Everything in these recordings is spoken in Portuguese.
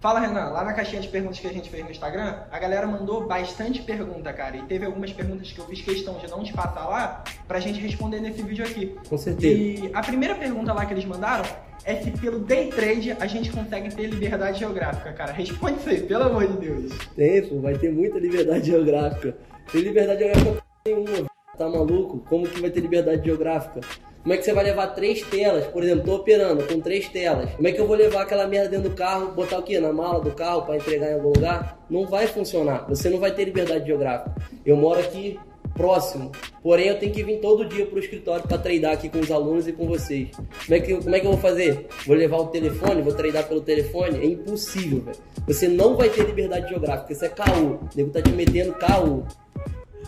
Fala, Renan, lá na caixinha de perguntas que a gente fez no Instagram, a galera mandou bastante pergunta, cara. E teve algumas perguntas que eu fiz questão de não te passar lá pra gente responder nesse vídeo aqui. Com certeza. E a primeira pergunta lá que eles mandaram é se pelo day trade a gente consegue ter liberdade geográfica, cara. Responde isso aí, pelo amor de Deus. Tem, pô, vai ter muita liberdade geográfica. Tem liberdade geográfica nenhuma, tá maluco? Como que vai ter liberdade geográfica? Como é que você vai levar três telas? Por exemplo, tô operando com três telas. Como é que eu vou levar aquela merda dentro do carro, botar o quê? Na mala do carro para entregar em algum lugar? Não vai funcionar. Você não vai ter liberdade geográfica. Eu moro aqui próximo, porém eu tenho que vir todo dia pro escritório para treinar aqui com os alunos e com vocês. Como é que, como é que eu vou fazer? Vou levar o telefone, vou treinar pelo telefone? É impossível, velho. Você não vai ter liberdade geográfica, isso é caô. O nego tá te metendo caô.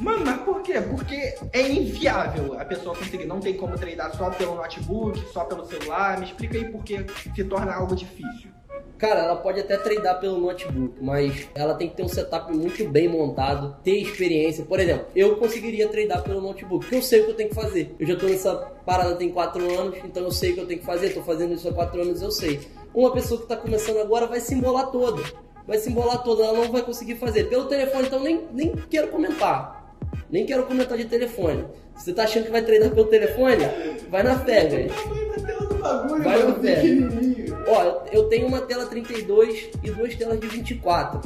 Mano, mas por quê? Porque é inviável a pessoa conseguir. Não tem como treinar só pelo notebook, só pelo celular. Me explica aí por que se torna algo difícil. Cara, ela pode até treinar pelo notebook, mas ela tem que ter um setup muito bem montado, ter experiência. Por exemplo, eu conseguiria treinar pelo notebook, porque eu sei o que eu tenho que fazer. Eu já tô nessa parada tem 4 anos, então eu sei o que eu tenho que fazer, tô fazendo isso há 4 anos, eu sei. Uma pessoa que tá começando agora vai se embolar toda. Vai se embolar toda, ela não vai conseguir fazer. Pelo telefone, então nem, nem quero comentar. Nem quero comentar de telefone. Se você tá achando que vai treinar pelo telefone, vai na fé, velho. Vai na fé. Ó, eu tenho uma tela 32 e duas telas de 24.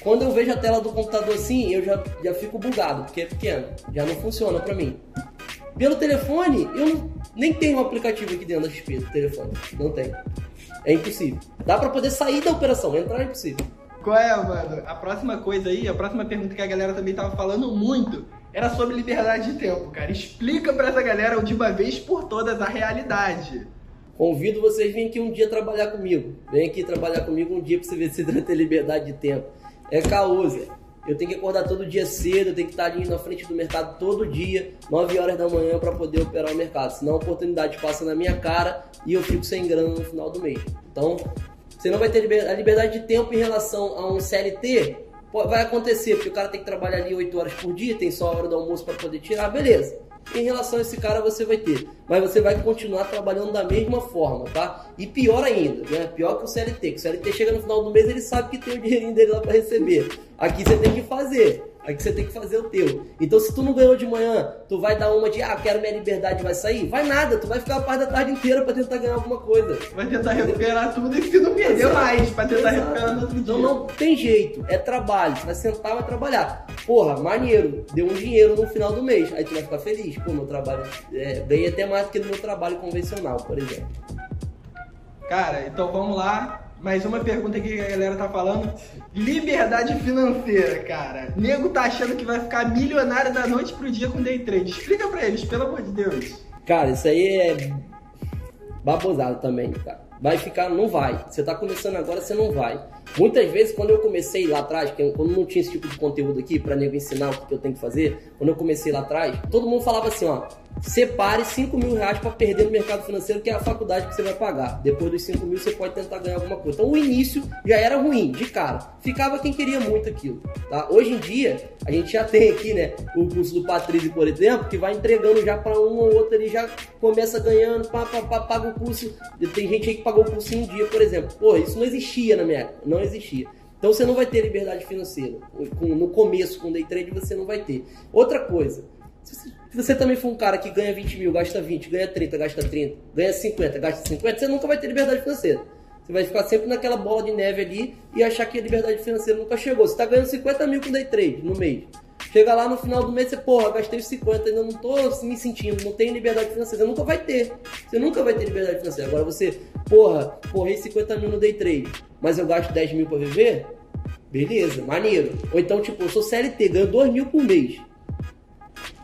Quando eu vejo a tela do computador assim, eu já, já fico bugado, porque é pequeno. Já não funciona pra mim. Pelo telefone, eu não, nem tenho um aplicativo aqui dentro da XP do telefone. Não tem. É impossível. Dá pra poder sair da operação, entrar é impossível. Qual é, mano? A próxima coisa aí, a próxima pergunta que a galera também tava falando muito era sobre liberdade de tempo, cara. Explica pra essa galera de uma vez por todas a realidade. Convido vocês a aqui um dia trabalhar comigo. Vem aqui trabalhar comigo um dia pra você ver se você ter liberdade de tempo. É caô, Zé. Eu tenho que acordar todo dia cedo, eu tenho que estar ali na frente do mercado todo dia, 9 horas da manhã, para poder operar o mercado. Senão a oportunidade passa na minha cara e eu fico sem grana no final do mês. Então, você não vai ter a liberdade de tempo em relação a um CLT. Vai acontecer, porque o cara tem que trabalhar ali 8 horas por dia, tem só a hora do almoço para poder tirar, beleza. Em relação a esse cara você vai ter, mas você vai continuar trabalhando da mesma forma, tá? E pior ainda, né? Pior que o CLT, que o CLT chega no final do mês ele sabe que tem o dinheirinho dele lá para receber. Aqui você tem que fazer. Aí que você tem que fazer o teu. Então, se tu não ganhou de manhã, tu vai dar uma de, ah, quero minha liberdade, vai sair? Vai nada, tu vai ficar a parte da tarde inteira pra tentar ganhar alguma coisa. Vai tentar recuperar tudo e se não perdeu mais, pra tentar Exato. recuperar no outro dia. Então, não tem jeito, é trabalho. Você vai sentar, vai trabalhar. Porra, maneiro, deu um dinheiro no final do mês. Aí tu vai ficar feliz. Pô, meu trabalho é, ganhei até mais do que no meu trabalho convencional, por exemplo. Cara, então vamos lá mais uma pergunta que a galera tá falando. Liberdade financeira, cara. Nego tá achando que vai ficar milionário da noite pro dia com day trade. Explica pra eles, pelo amor de Deus. Cara, isso aí é babosado também, cara. Vai ficar, não vai. Você tá começando agora, você não vai. Muitas vezes, quando eu comecei lá atrás, quando não tinha esse tipo de conteúdo aqui para nego ensinar o que eu tenho que fazer, quando eu comecei lá atrás, todo mundo falava assim, ó, separe 5 mil reais para perder no mercado financeiro, que é a faculdade que você vai pagar. Depois dos 5 mil, você pode tentar ganhar alguma coisa. Então, o início já era ruim, de cara. Ficava quem queria muito aquilo. Tá? Hoje em dia, a gente já tem aqui, né, o curso do Patrício, por exemplo, que vai entregando já para um ou outro, ele já começa ganhando, pá, pá, pá, paga o curso. Tem gente aí que pagou o curso em um dia, por exemplo. Pô, isso não existia na minha época, não existia. Então você não vai ter liberdade financeira. No começo, com day trade, você não vai ter. Outra coisa, se você também for um cara que ganha 20 mil, gasta 20, ganha 30, gasta 30, ganha 50, gasta 50, você nunca vai ter liberdade financeira. Você vai ficar sempre naquela bola de neve ali e achar que a liberdade financeira nunca chegou. Você está ganhando 50 mil com day trade no mês. Chega lá no final do mês, você, porra, gastei 50, ainda não tô me sentindo, não tenho liberdade financeira. Você nunca vai ter. Você nunca vai ter liberdade financeira. Agora você, porra, porrei 50 mil no day trade, mas eu gasto 10 mil para viver? Beleza, maneiro. Ou então, tipo, eu sou CLT, ganho 2 mil por mês.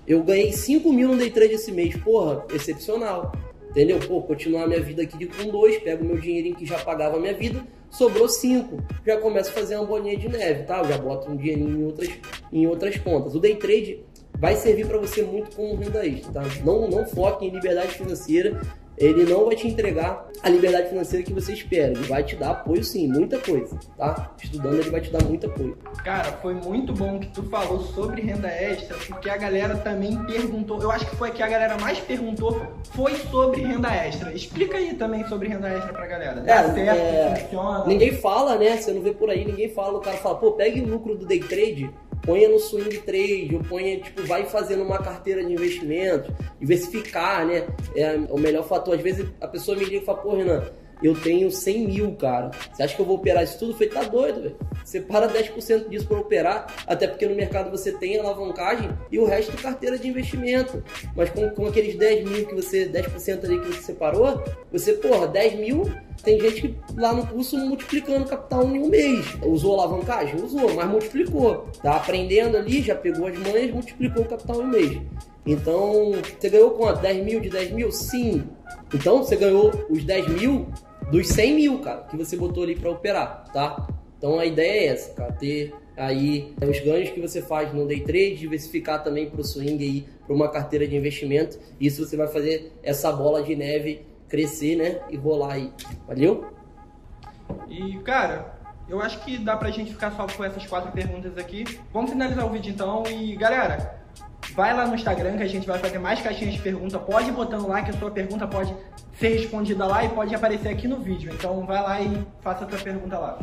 Eu ganhei 5 mil no day trade esse mês. Porra, excepcional. Entendeu? Pô, continuar minha vida aqui com dois, pego meu dinheirinho que já pagava a minha vida, sobrou cinco. Já começo a fazer uma bolinha de neve, tá? Eu já boto um dinheirinho em outras, em outras contas. O day trade vai servir para você muito como renda extra, tá? Não, não foque em liberdade financeira. Ele não vai te entregar a liberdade financeira que você espera. Ele vai te dar apoio sim, muita coisa, tá? Estudando ele vai te dar muito apoio. Cara, foi muito bom que tu falou sobre renda extra, porque a galera também perguntou, eu acho que foi que a galera mais perguntou, foi sobre renda extra. Explica aí também sobre renda extra pra galera. Dá É, certo? é, Funciona? Ninguém fala, né? Você não vê por aí, ninguém fala. O cara fala, pô, pegue o lucro do day trade, ponha no swing trade, ou ponha, tipo, vai fazendo uma carteira de investimento, diversificar, né? É o melhor fator. Às vezes a pessoa me liga e fala, pô, Renan, eu tenho 100 mil, cara. Você acha que eu vou operar isso tudo? Falei, tá doido, velho. Separa 10% disso para operar, até porque no mercado você tem alavancagem e o resto é carteira de investimento. Mas com, com aqueles 10 mil que você, 10% ali que você separou, você, porra, 10 mil, tem gente que lá no curso multiplicando capital em um mês. Usou alavancagem? Usou, mas multiplicou. Tá aprendendo ali, já pegou as manhas, multiplicou o capital em um mês. Então, você ganhou quanto? 10 mil de 10 mil? Sim. Então, você ganhou os 10 mil dos 100 mil, cara, que você botou ali para operar, tá? Então, a ideia é essa, cara, ter aí os ganhos que você faz no day trade, diversificar também para o swing aí, para uma carteira de investimento. Isso você vai fazer essa bola de neve crescer, né, e rolar aí. Valeu? E, cara, eu acho que dá pra gente ficar só com essas quatro perguntas aqui. Vamos finalizar o vídeo então. E, galera, vai lá no Instagram que a gente vai fazer mais caixinhas de pergunta. Pode ir botando lá que a sua pergunta pode ser respondida lá e pode aparecer aqui no vídeo. Então, vai lá e faça a sua pergunta lá.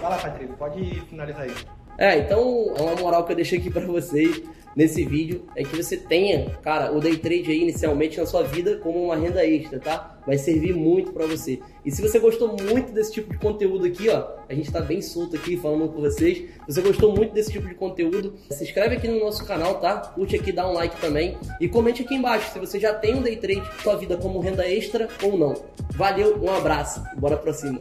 Vai lá, Patrícia, pode finalizar aí. É, então, uma moral que eu deixei aqui pra vocês nesse vídeo é que você tenha, cara, o day trade aí inicialmente na sua vida como uma renda extra, tá? Vai servir muito pra você. E se você gostou muito desse tipo de conteúdo aqui, ó, a gente tá bem solto aqui falando com vocês. Se você gostou muito desse tipo de conteúdo, se inscreve aqui no nosso canal, tá? Curte aqui, dá um like também e comente aqui embaixo se você já tem um day trade sua vida como renda extra ou não. Valeu, um abraço, bora pra cima.